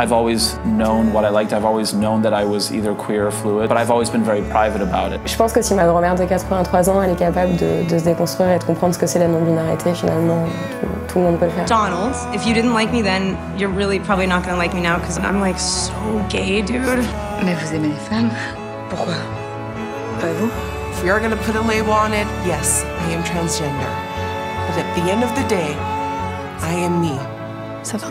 I've always known what I liked. I've always known that I was either queer or fluid, but I've always been very private about it. Je pense que si ma grand-mère de 83 ans, elle est capable de, de se déconstruire et de comprendre ce que c'est la non-binarité, finalement, tout, tout, le monde peut le faire. Donald, if you didn't like me then, you're really probably not gonna like me now because I'm like so gay, dude. Mais vous aimez les femmes Pourquoi Pas vous If we are gonna put a label on it, yes, I am transgender. But at the end of the day, I am me. Ça va.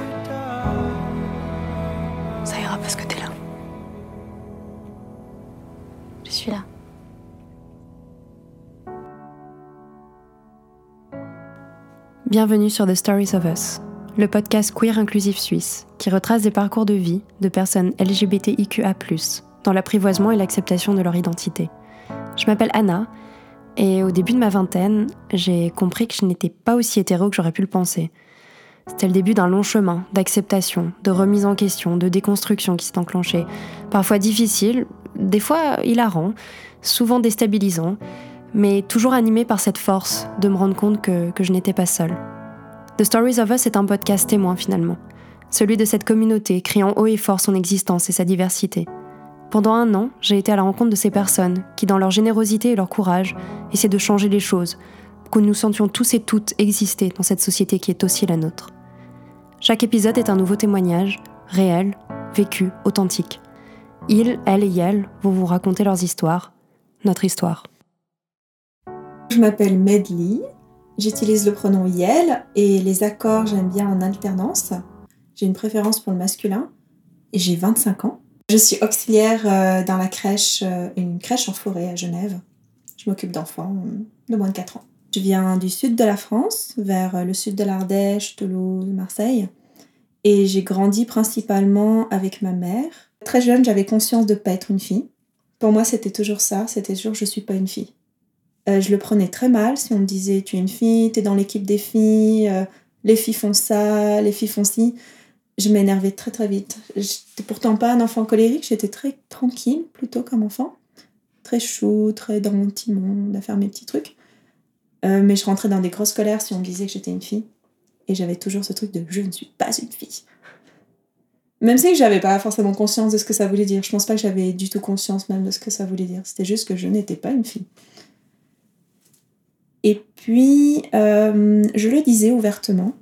Bienvenue sur The Stories of Us, le podcast queer inclusif suisse qui retrace des parcours de vie de personnes LGBTIQA, dans l'apprivoisement et l'acceptation de leur identité. Je m'appelle Anna et au début de ma vingtaine, j'ai compris que je n'étais pas aussi hétéro que j'aurais pu le penser. C'était le début d'un long chemin d'acceptation, de remise en question, de déconstruction qui s'est enclenché. Parfois difficile, des fois hilarant, souvent déstabilisant, mais toujours animé par cette force de me rendre compte que, que je n'étais pas seule. The Stories of Us est un podcast témoin finalement, celui de cette communauté criant haut et fort son existence et sa diversité. Pendant un an, j'ai été à la rencontre de ces personnes qui, dans leur générosité et leur courage, essaient de changer les choses, pour que nous sentions tous et toutes exister dans cette société qui est aussi la nôtre. Chaque épisode est un nouveau témoignage, réel, vécu, authentique. Ils, elles et elles vont vous raconter leurs histoires, notre histoire. Je m'appelle Medley, j'utilise le pronom Yel et les accords j'aime bien en alternance. J'ai une préférence pour le masculin et j'ai 25 ans. Je suis auxiliaire euh, dans la crèche, euh, une crèche en forêt à Genève. Je m'occupe d'enfants euh, de moins de 4 ans. Je viens du sud de la France, vers le sud de l'Ardèche, Toulouse, Marseille. Et j'ai grandi principalement avec ma mère. Très jeune, j'avais conscience de ne pas être une fille. Pour moi, c'était toujours ça, c'était toujours je suis pas une fille. Je le prenais très mal si on me disait tu es une fille, tu es dans l'équipe des filles, les filles font ça, les filles font ci je m'énervais très très vite. J'étais pourtant pas un enfant colérique, j'étais très tranquille plutôt comme enfant. Très chou, très dans mon petit monde, à faire mes petits trucs. Euh, mais je rentrais dans des grosses colères si on me disait que j'étais une fille. Et j'avais toujours ce truc de je ne suis pas une fille. Même si j'avais pas forcément conscience de ce que ça voulait dire. Je pense pas que j'avais du tout conscience même de ce que ça voulait dire. C'était juste que je n'étais pas une fille. Et puis, euh, je le disais ouvertement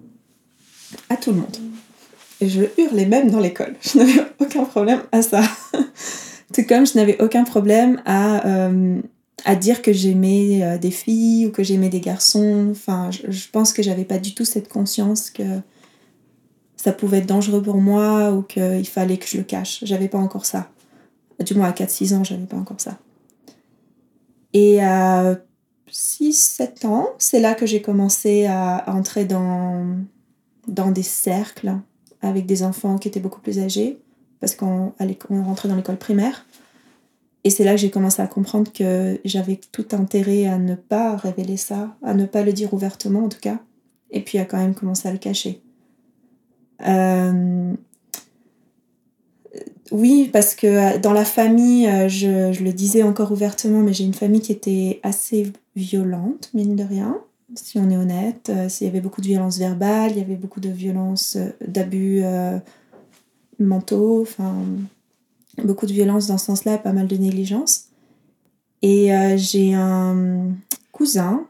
à tout le monde. Et je hurlais même dans l'école. Je n'avais aucun problème à ça. Tout comme je n'avais aucun problème à, euh, à dire que j'aimais euh, des filles ou que j'aimais des garçons. Enfin, je, pense que j'avais pas du tout cette conscience que ça pouvait être dangereux pour moi ou qu'il fallait que je le cache. J'avais pas encore ça. Du moins à 4-6 ans, j'avais pas encore ça. Et à 6-7 ans, c'est là que j'ai commencé à entrer dans, dans des cercles avec des enfants qui étaient beaucoup plus âgés, parce qu'on rentrait dans l'école primaire. Et c'est là que j'ai commencé à comprendre que j'avais tout intérêt à ne pas révéler ça, à ne pas le dire ouvertement en tout cas, et puis à quand même commencer à le cacher. Euh, oui, parce que dans la famille, euh, je, je, le disais encore ouvertement, mais j'ai une famille qui était assez violente, mine de rien si on est honnête. Euh, il y avait beaucoup de violence verbale, il y avait beaucoup de violence, euh, d'abus euh, mentaux, enfin, beaucoup de violence dans ce sens-là, pas mal de négligence. Et j'ai un cousin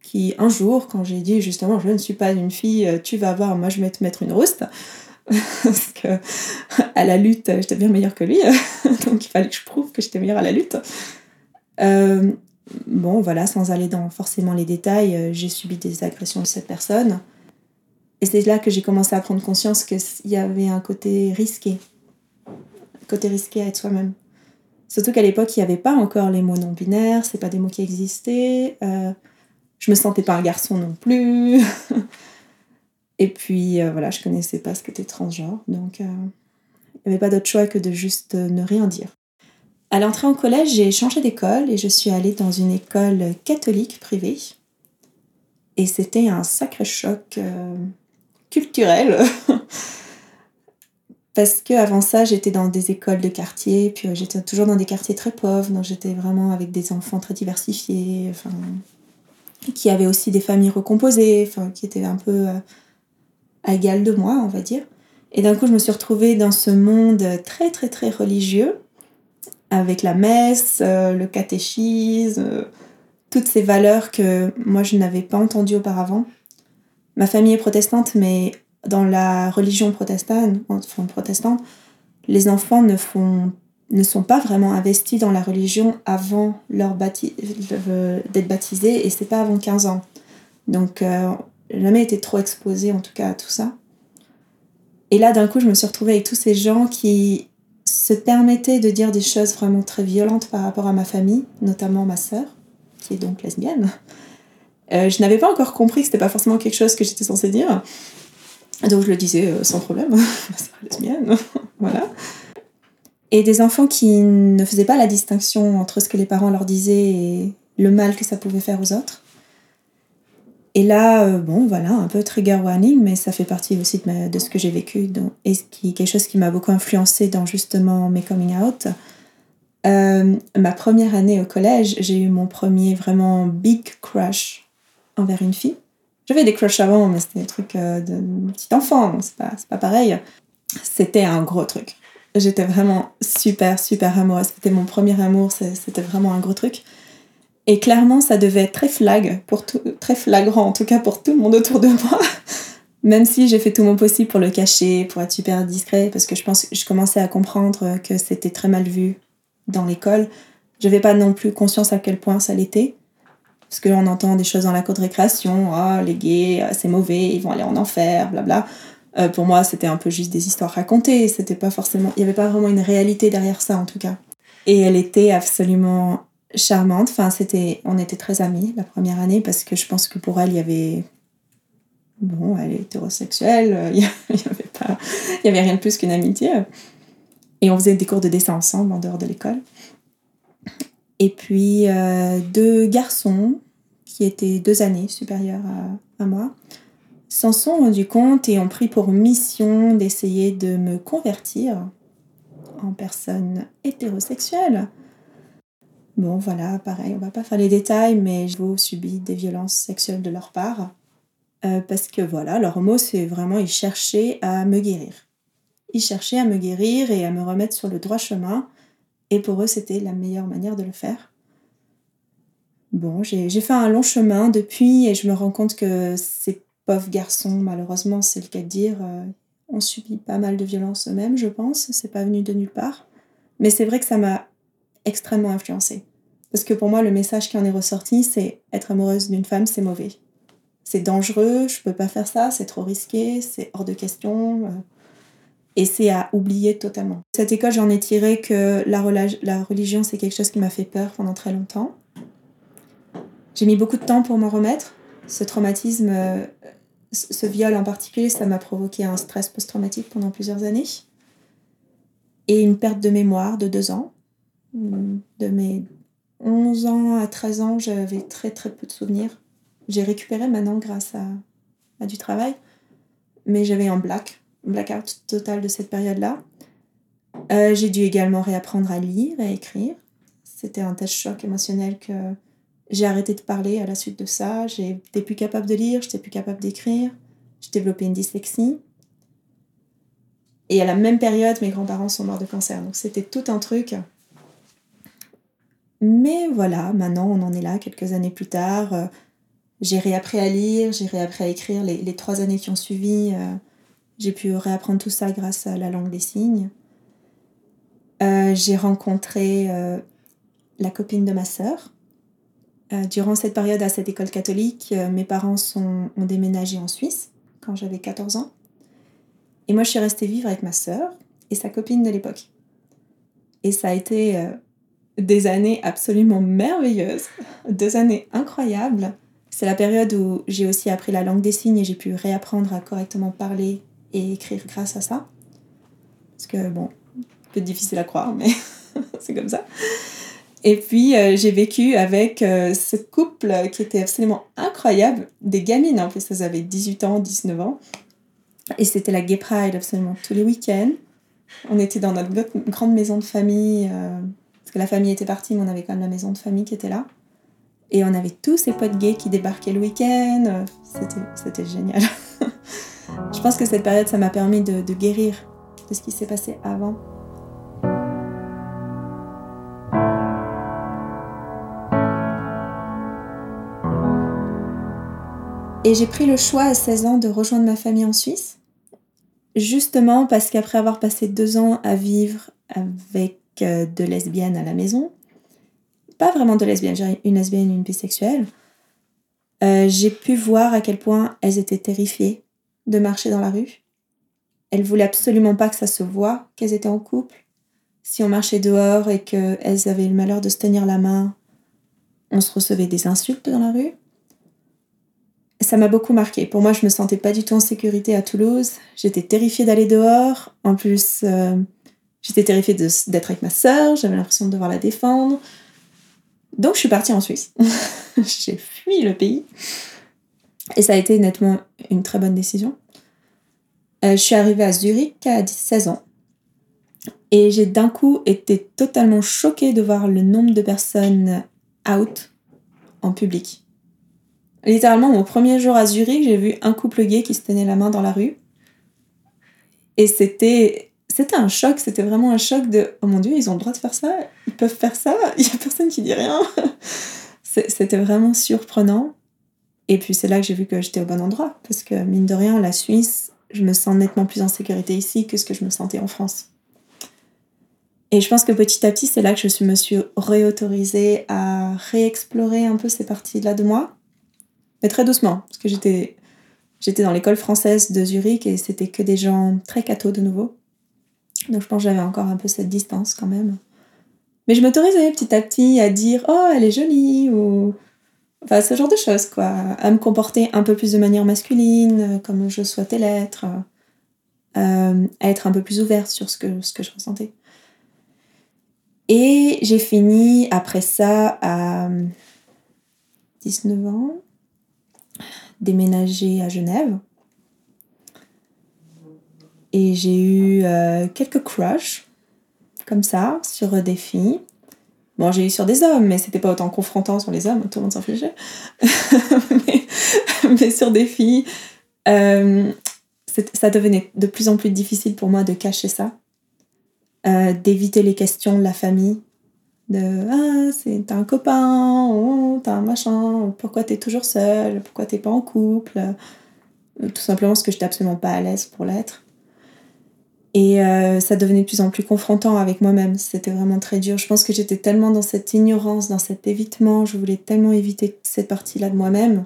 qui, un jour, quand j'ai dit justement, je ne suis pas une fille, tu vas voir, moi je vais te mettre une rouste. Parce que à la lutte, j'étais bien meilleure que lui, donc il fallait que je prouve que j'étais meilleure à la lutte bon, voilà, sans aller dans forcément les détails, euh, j'ai subi des agressions de cette personne. Et c'est là que j'ai commencé à prendre conscience qu'il y avait un côté risqué. Un côté risqué à être soi-même. Surtout qu'à l'époque, il n'y avait pas encore les mots non-binaires, c'est pas des mots qui existaient. Euh, je me sentais pas un garçon non plus. Et puis, euh, voilà, je connaissais pas ce que était transgenre. Donc, il n'y avait pas d'autre choix que de juste ne rien dire. À l'entrée en collège, j'ai changé d'école et je suis allée dans une école catholique privée. Et c'était un sacré choc euh, culturel. Parce qu'avant ça, j'étais dans des écoles de quartier, puis euh, j'étais toujours dans des quartiers très pauvres, donc j'étais vraiment avec des enfants très diversifiés, enfin, qui avaient aussi des familles recomposées, enfin, qui étaient un peu euh, à de moi, on va dire. Et d'un coup, je me suis retrouvée dans ce monde très, très, très religieux, avec la messe, euh, le catéchisme, euh, toutes ces valeurs que moi, je n'avais pas entendues auparavant. Ma famille est protestante, mais dans la religion protestante, enfin, protestant, les enfants ne, font, ne sont pas vraiment investis dans la religion avant leur bapti d'être baptisés, et c'est pas avant 15 ans. Donc, euh, jamais été trop exposée en tout cas à tout ça. Et là, d'un coup, je me suis retrouvée avec tous ces gens qui se permettaient de dire des choses vraiment très violentes par rapport à ma famille, notamment ma sœur, qui est donc lesbienne. Euh, je n'avais pas encore compris que c'était pas forcément quelque chose que j'étais censée dire. Donc je le disais euh, sans problème, ma sœur lesbienne, voilà. Et des enfants qui ne faisaient pas la distinction entre ce que les parents leur disaient et le mal que ça pouvait faire aux autres. Et là, euh, bon, voilà, un peu trigger warning, mais ça fait partie aussi de, ce que j'ai vécu donc, et qui, quelque chose qui m'a beaucoup influencé dans justement mes coming out. Euh, ma première année au collège, j'ai eu mon premier vraiment big crush envers une fille. J'avais des crushs avant, mais c'était des trucs euh, de petit enfant, c'est pas, pas pareil. C'était un gros truc. J'étais vraiment super, super amoureuse. C'était mon premier amour, c'était vraiment un gros truc. Et clairement, ça devait être très flag, pour tout, très flagrant en tout cas pour tout le monde autour de moi. Même si j'ai fait tout mon possible pour le cacher, pour être super discret, parce que je pense que je commençais à comprendre que c'était très mal vu dans l'école. Je n'avais pas non plus conscience à quel point ça l'était. Parce qu'on entend des choses dans la cour de récréation, oh, les gays, euh, c'est mauvais, ils vont aller en enfer, blabla. Euh, pour moi, c'était un peu juste des histoires racontées. C'était pas forcément, il n'y avait pas vraiment une réalité derrière ça en tout cas. Et elle était absolument charmante. Enfin, c'était, on était très amis la première année parce que je pense que pour elle, il y avait. Bon, elle est hétérosexuelle, il n'y avait, pas... il y avait rien de plus qu'une amitié. Et on faisait des cours de dessin ensemble en dehors de l'école. Et puis euh, deux garçons qui étaient deux années supérieurs à, à moi s'en sont rendus compte et ont pris pour mission d'essayer de me convertir en personne hétérosexuelle. Bon, voilà, pareil, on va pas faire les détails, mais j'ai subi des violences sexuelles de leur part. Euh, parce que voilà, leur mot, c'est vraiment, ils cherchaient à me guérir. Ils cherchaient à me guérir et à me remettre sur le droit chemin. Et pour eux, c'était la meilleure manière de le faire. Bon, j'ai fait un long chemin depuis et je me rends compte que ces pauvres garçons, malheureusement, c'est le cas de dire, euh, ont subi pas mal de violences eux-mêmes, je pense. C'est pas venu de nulle part. Mais c'est vrai que ça m'a extrêmement influencée. Parce que pour moi, le message qui en est ressorti, c'est être amoureuse d'une femme, c'est mauvais. C'est dangereux, je peux pas faire ça, c'est trop risqué, c'est hors de question. Euh, et c'est à oublier totalement. Cette école, j'en ai tiré que la, la religion, c'est quelque chose qui m'a fait peur pendant très longtemps. J'ai mis beaucoup de temps pour m'en remettre. Ce traumatisme, euh, ce viol en particulier, ça m'a provoqué un stress post-traumatique pendant plusieurs années. Et une perte de mémoire de deux ans de mes 11 ans à 13 ans, j'avais très très peu de souvenirs. J'ai récupéré maintenant grâce à, du travail, mais j'avais un black, blackout total de cette période-là. Euh, j'ai dû également réapprendre à lire et à écrire. C'était un tel choc émotionnel que j'ai arrêté de parler à la suite de ça. J'étais plus capable de lire, j'étais plus capable d'écrire. J'ai développé une dyslexie. Et à la même période, mes grands-parents sont morts de cancer. Donc c'était tout un truc mais voilà, maintenant on en est là quelques années plus tard. Euh, j'ai réappris à lire, j'ai réappris à écrire les, trois années qui ont suivi. Euh, j'ai pu réapprendre tout ça grâce à la langue des signes. Euh, j'ai rencontré la copine de ma sœur. durant cette période à cette école catholique, mes parents sont, ont déménagé en Suisse quand j'avais 14 ans. Et moi, je suis restée vivre avec ma sœur et sa copine de l'époque. Et ça a été des années absolument merveilleuses, deux années incroyables. C'est la période où j'ai aussi appris la langue des signes et j'ai pu réapprendre à correctement parler et écrire grâce à ça. Parce que, bon, peu difficile à croire, mais c'est comme ça. Et puis, euh, j'ai vécu avec euh, ce couple qui était absolument incroyable, des gamines en plus, elles avaient 18 ans, 19 ans. Et c'était la Gay Pride absolument tous les week-ends. On était dans notre grande maison de famille. Euh, la famille était partie, mais on avait quand même la maison de famille qui était là. Et on avait tous ces potes gays qui débarquaient le week-end. C'était génial. je pense que cette période, ça m'a permis de, guérir de ce qui s'est passé avant. Et j'ai pris le choix à 16 ans de rejoindre ma famille en Suisse, justement parce qu'après avoir passé deux ans à vivre avec de lesbiennes à la maison, pas vraiment de lesbiennes, j'ai une lesbienne et une bisexuelle, euh, j'ai pu voir à quel point elles étaient terrifiées de marcher dans la rue. Elles voulaient absolument pas que ça se voie qu'elles étaient en couple. Si on marchait dehors et qu'elles avaient le malheur de se tenir la main, on se recevait des insultes dans la rue ça m'a beaucoup marqué. Pour moi, je me sentais pas du tout en sécurité à Toulouse. J'étais terrifiée d'aller dehors. En plus, euh, j'étais terrifiée d'être avec ma sœur. J'avais l'impression de devoir la défendre. Donc, je suis partie en Suisse. J'ai fui le pays. Et ça a été nettement une très bonne décision. Euh, je suis arrivée à Zurich à 16 ans. Et j'ai d'un coup été totalement choquée de voir le nombre de personnes out en public. Littéralement, mon premier jour à Zurich, j'ai vu un couple gay qui se tenait la main dans la rue. Et c'était c'était un choc, c'était vraiment un choc de oh mon dieu, ils ont le droit de faire ça, ils peuvent faire ça, il y a personne qui dit rien. C'était vraiment surprenant. Et puis c'est là que j'ai vu que j'étais au bon endroit parce que mine de rien, la Suisse, je me sens nettement plus en sécurité ici que ce que je me sentais en France. Et je pense que petit à petit, c'est là que je me suis réautorisée à réexplorer un peu ces parties-là de moi mais très doucement, parce que j'étais, j'étais dans l'école française de Zurich et c'était que des gens très cathos de nouveau. Donc je pense que j'avais encore un peu cette distance quand même. Mais je m'autorisais petit à petit à dire Oh, elle est jolie ou. Enfin, ce genre de choses, quoi. À me comporter un peu plus de manière masculine, comme je souhaitais l'être. Euh, à être un peu plus ouverte sur ce que, ce que je ressentais. Et j'ai fini après ça à 19 ans déménagé à Genève. Et j'ai eu euh, quelques crushs, comme ça, sur des filles. Bon, j'ai eu sur des hommes, mais c'était pas autant confrontant sur les hommes, tout le monde s'en fichait. mais, sur des filles, euh, ça devenait de plus en plus difficile pour moi de cacher ça, euh, d'éviter les questions de la famille, de ah c'est t'as un copain oh, t'as un machin pourquoi t'es toujours seule pourquoi t'es pas en couple tout simplement parce que j'étais absolument pas à l'aise pour l'être et euh, ça devenait de plus en plus confrontant avec moi-même c'était vraiment très dur je pense que j'étais tellement dans cette ignorance dans cet évitement je voulais tellement éviter cette partie là de moi-même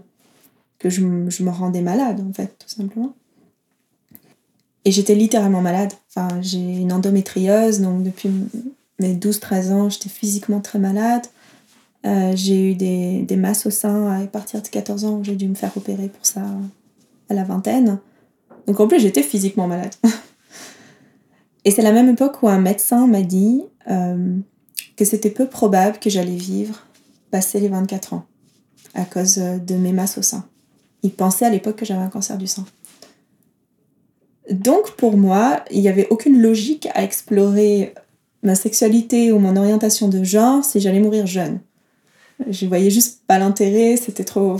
que je, je me rendais malade en fait tout simplement et j'étais littéralement malade enfin j'ai une endométriose donc depuis mes 12-13 ans, j'étais physiquement très malade. Euh, j'ai eu des, des, masses au sein à partir de 14 ans, j'ai dû me faire opérer pour ça à la vingtaine. Donc en plus, j'étais physiquement malade. Et c'est la même époque où un médecin m'a dit euh, que c'était peu probable que j'allais vivre passer les 24 ans à cause de mes masses au sein. Il pensait à l'époque que j'avais un cancer du sein. Donc pour moi, il n'y avait aucune logique à explorer ma sexualité ou mon orientation de genre si j'allais mourir jeune. Je voyais juste pas l'intérêt, c'était trop,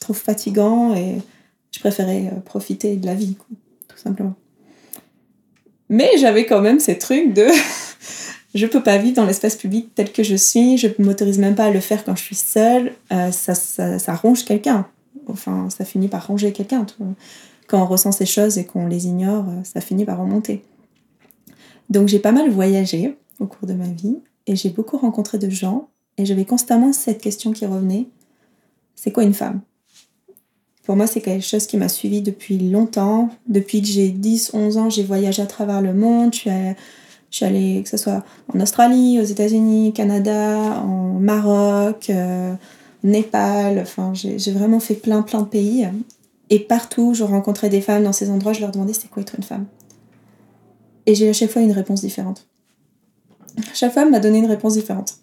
trop fatigant et je préférais euh, profiter de la vie, tout simplement. Mais j'avais quand même ces trucs de je peux pas vivre dans l'espace public tel que je suis, je m'autorise même pas à le faire quand je suis seule, euh, ça, ça, ça, ronge quelqu'un. Enfin, ça finit par ronger quelqu'un. Quand on ressent ces choses et qu'on les ignore, euh, ça finit par remonter. Donc j'ai pas mal voyagé au cours de ma vie et j'ai beaucoup rencontré de gens et j'avais constamment cette question qui revenait. C'est quoi une femme? Pour moi, c'est quelque chose qui m'a suivi depuis longtemps. Depuis que j'ai 10, 11 ans, j'ai voyagé à travers le monde. Je suis, allée, que ce soit en Australie, aux États-Unis, Canada, en Maroc, euh, Népal. Enfin, j'ai vraiment fait plein, plein de pays. Et partout, je rencontrais des femmes dans ces endroits, je leur demandais c'est quoi être une femme. Et j'ai à chaque fois une réponse différente. Chaque femme m'a donné une réponse différente.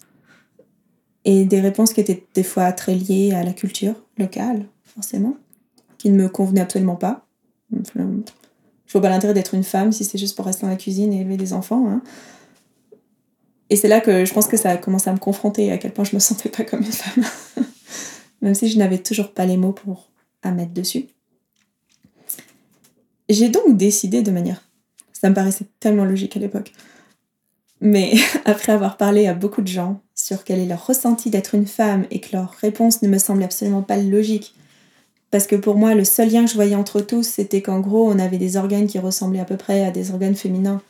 Et des réponses qui étaient des fois très liées à la culture locale, forcément, ne me convenaient absolument pas. Je vois pas l'intérêt d'être une femme si c'est juste pour rester dans la cuisine et élever des enfants. Hein. Et c'est là que je pense que ça a commencé à me confronter à quel point je me sentais pas comme une femme. Même si je n'avais toujours pas les mots pour à mettre dessus. J'ai donc décidé de manière... Ça me paraissait tellement logique à l'époque. Mais après avoir parlé à beaucoup de gens sur quel est leur ressenti d'être une femme et que leur réponse ne me semble absolument pas logique, parce que pour moi, le seul lien que je voyais entre tous, c'était qu'en gros, on avait des organes qui ressemblaient à peu près à des organes féminins.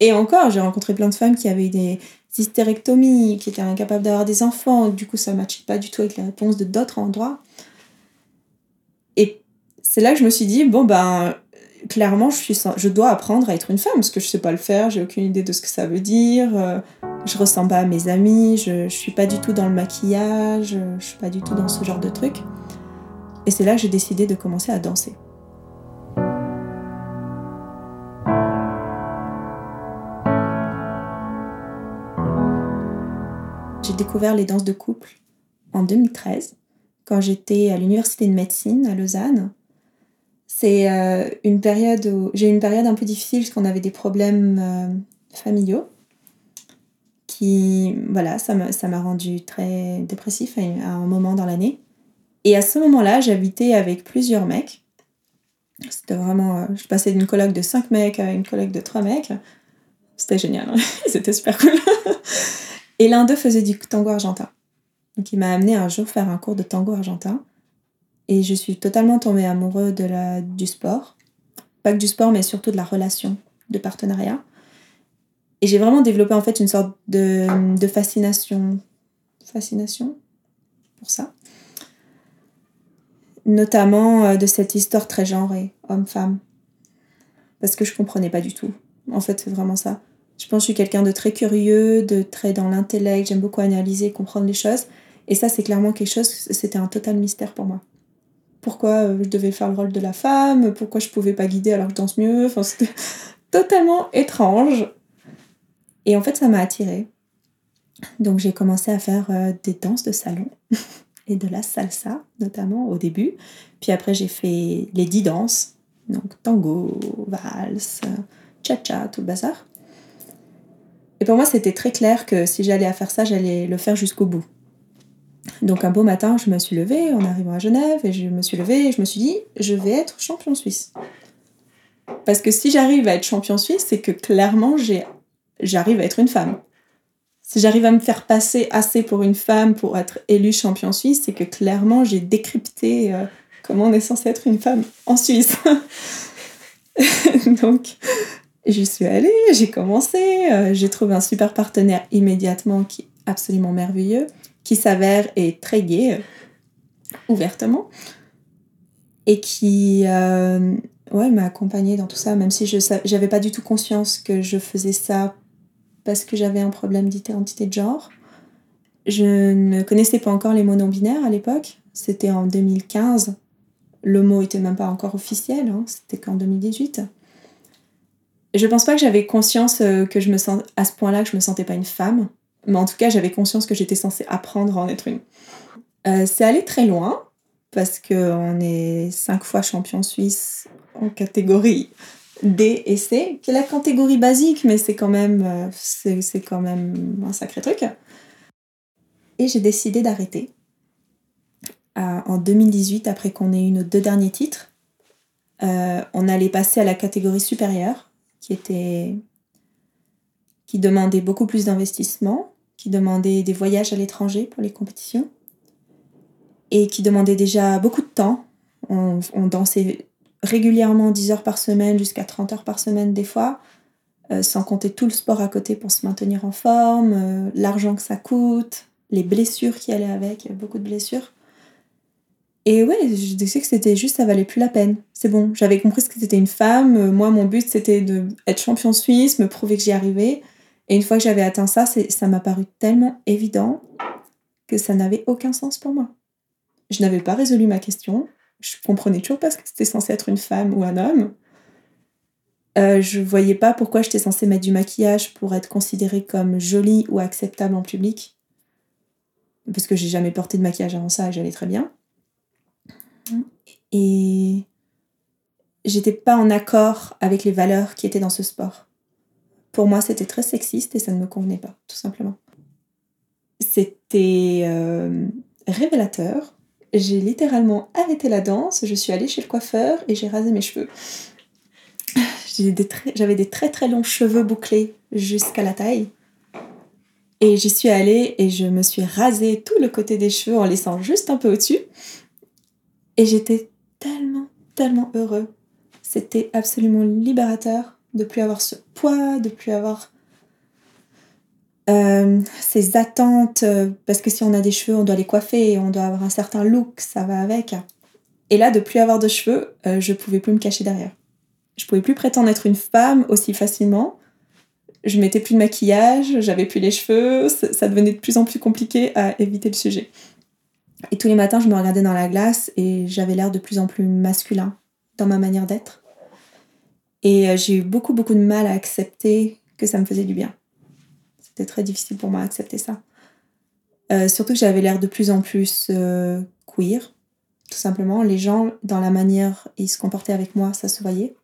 Et encore, j'ai rencontré plein de femmes qui avaient des hystérectomies, qui étaient incapables d'avoir des enfants. Du coup, ça ne matchait pas du tout avec les réponses de d'autres endroits. Et c'est là que je me suis dit, bon, ben, clairement, je, suis, je dois apprendre à être une femme, parce que je sais pas le faire, j'ai aucune idée de ce que ça veut dire. Euh, je ressemble pas à mes amis, je, je suis pas du tout dans le maquillage, je suis pas du tout dans ce genre de truc. Et c'est là que j'ai décidé de commencer à danser. J'ai découvert les danses de couple en 2013, quand j'étais à l'université de médecine à Lausanne. C'est euh, une période où j'ai eu une période un peu difficile parce qu'on avait des problèmes euh, familiaux qui, voilà, ça m'a rendu très dépressif à un moment dans l'année. Et à ce moment-là, j'habitais avec plusieurs mecs. C'était vraiment. Euh, je passais d'une colloque de 5 mecs à une colloque de 3 mecs. C'était génial, hein. c'était super cool. Et l'un d'eux faisait du tango argentin. Donc il m'a amené un jour faire un cours de tango argentin. Et je suis totalement tombée amoureux de la, du sport. Pas que du sport, mais surtout de la relation, de partenariat. Et j'ai vraiment développé en fait une sorte de, de fascination. Fascination pour ça. Notamment euh, de cette histoire très genrée, homme-femme. Parce que je comprenais pas du tout. En fait, c'est vraiment ça. Je pense que je suis quelqu'un de très curieux, de très dans l'intellect, j'aime beaucoup analyser, comprendre les choses. Et ça, c'est clairement quelque chose, c'était un total mystère pour moi pourquoi euh, je devais faire le rôle de la femme, pourquoi je pouvais pas guider alors que je danse mieux. Enfin, c'était totalement étrange. Et en fait, ça m'a attirée. Donc j'ai commencé à faire euh, des danses de salon et de la salsa, notamment au début. Puis après, j'ai fait les dix danses, donc tango, valse, cha-cha, tout le bazar. Et pour moi, c'était très clair que si j'allais à faire ça, j'allais le faire jusqu'au bout. Donc un beau matin, je me suis levée en arrivant à Genève et je me suis levée et je me suis dit, je vais être champion suisse. Parce que si j'arrive à être champion suisse, c'est que clairement, j'arrive à être une femme. Si j'arrive à me faire passer assez pour une femme pour être élue champion suisse, c'est que clairement, j'ai décrypté euh, comment on est censé être une femme en Suisse. Donc, je suis allée, j'ai commencé, euh, j'ai trouvé un super partenaire immédiatement qui est absolument merveilleux qui s'avère est très gay, euh, ouvertement, et qui ouais, m'a accompagnée dans tout ça, même si je n'avais pas du tout conscience que je faisais ça parce que j'avais un problème d'identité de genre. Je ne connaissais pas encore les mots non binaires à l'époque, c'était en 2015. Le mot était même pas encore officiel, hein. c'était qu'en 2018. Je pense pas que j'avais conscience euh, que je me sens à ce point-là que je me sentais pas une femme. Mais en tout cas, j'avais conscience que j'étais censée apprendre à en être une. Euh, c'est allé très loin, parce qu'on est cinq fois champion suisse en catégorie D et C, qui est la catégorie basique, mais c'est quand même, euh, c'est, quand même un sacré truc. Et j'ai décidé d'arrêter. Euh, en 2018, après qu'on ait eu nos deux derniers titres, on allait passer à la catégorie supérieure, qui était qui demandait beaucoup plus d'investissement qui demandait des voyages à l'étranger pour les compétitions et qui demandait déjà beaucoup de temps. On, dansait régulièrement 10 heures par semaine jusqu'à 30 heures par semaine des fois, euh, sans compter tout le sport à côté pour se maintenir en forme, euh, l'argent que ça coûte, les blessures qui allaient avec, avait beaucoup de blessures. Et ouais, je disais que c'était juste, ça valait plus la peine. C'est bon, j'avais compris que c'était une femme. Moi, mon but, c'était d'être champion suisse, me prouver que j'y arrivais. Et une fois que j'avais atteint ça, ça m'a paru tellement évident que ça n'avait aucun sens pour moi. Je n'avais pas résolu ma question. Je comprenais toujours pas ce que c'était censé être une femme ou un homme. Euh, je voyais pas pourquoi j'étais censée mettre du maquillage pour être considérée comme jolie ou acceptable en public. Parce que j'ai jamais porté de maquillage avant ça et j'allais très bien. Et j'étais pas en accord avec les valeurs qui étaient dans ce sport. Pour moi, c'était très sexiste et ça ne me convenait pas, tout simplement. C'était euh, révélateur. J'ai littéralement arrêté la danse, je suis allée chez le coiffeur et j'ai rasé mes cheveux. j'avais des très très longs cheveux bouclés jusqu'à la taille. Et j'y suis allée et je me suis rasé tout le côté des cheveux en laissant juste un peu au-dessus. Et j'étais tellement, tellement heureux. C'était absolument libérateur de plus avoir ce poids, de plus avoir euh, ces attentes. Euh, parce que si on a des cheveux, on doit les coiffer, on doit avoir un certain look, ça va avec. Et là, de plus avoir de cheveux, euh, je pouvais plus me cacher derrière. Je pouvais plus prétendre être une femme aussi facilement je mettais plus de maquillage, j'avais plus les cheveux, ça devenait de plus en plus compliqué à éviter le sujet. Et tous les matins, je me regardais dans la glace et j'avais l'air de plus en plus masculin dans ma manière d'être. Et euh, j'ai eu beaucoup, beaucoup de mal à accepter que ça me faisait du bien. C'était très difficile pour moi d'accepter ça. Euh, surtout que j'avais l'air de plus en plus euh, queer, tout simplement. Les gens, dans la manière ils se comportaient avec moi, ça se voyait.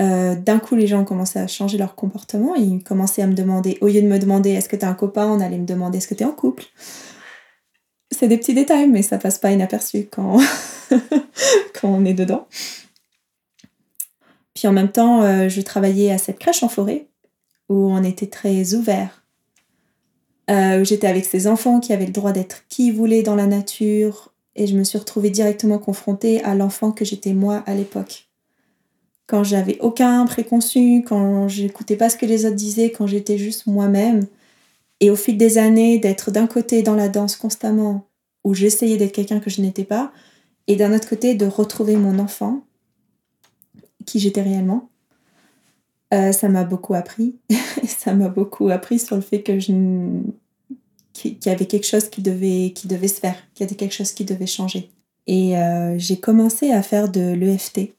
Euh, d'un coup, les gens commençaient à changer leur comportement. Ils commençaient à me demander, au lieu de me demander est-ce que t'es un copain, on allait me demander est-ce que t'es en couple? C'est des petits détails, mais ça passe pas inaperçu quand, quand on est dedans. Puis en même temps, je travaillais à cette crèche en forêt où on était très ouvert. Euh, où j'étais avec ces enfants qui avaient le droit d'être qui ils voulaient dans la nature. Et je me suis retrouvée directement confrontée à l'enfant que j'étais moi à l'époque quand j'avais aucun préconçu, quand j'écoutais pas ce que les autres disaient, quand j'étais juste moi-même. Et au fil des années, d'être d'un côté dans la danse constamment, où j'essayais d'être quelqu'un que je n'étais pas, et d'un autre côté, de retrouver mon enfant, qui j'étais réellement. Euh, ça m'a beaucoup appris. ça m'a beaucoup appris sur le fait que je qu'il y avait quelque chose qui devait, qui devait se faire, qu'il y avait quelque chose qui devait changer. Et euh, j'ai commencé à faire de l'EFT,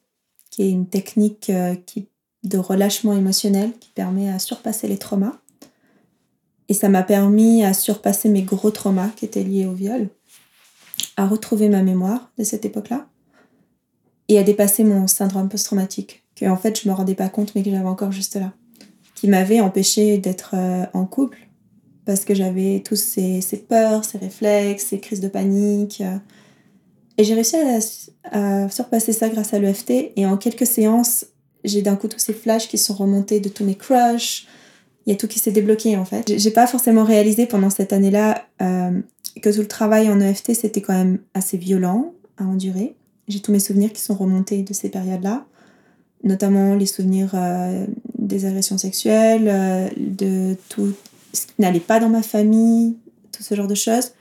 qui est une technique euh, de relâchement émotionnel qui permet à surpasser les traumas. Et ça m'a permis à surpasser mes gros traumas qui étaient liés au viol, à retrouver ma mémoire de cette époque-là et à dépasser mon syndrome post-traumatique, que en fait je me rendais pas compte mais que j'avais encore juste là, qui m'avait empêché d'être euh, en couple parce que j'avais tous ces, ces, peurs, ces réflexes, ces crises de panique. Euh, et j'ai réussi à, surpasser ça grâce à l'EFT. Et en quelques séances, j'ai d'un coup tous ces flashs qui sont remontés de tous mes crushs. Il y a tout qui s'est débloqué en fait. J'ai pas forcément réalisé pendant cette année-là euh, que tout le travail en EFT c'était quand même assez violent à endurer. J'ai tous mes souvenirs qui sont remontés de ces périodes-là, notamment les souvenirs euh, des agressions sexuelles, euh, de tout ce qui n'allait pas dans ma famille, tout ce genre de choses.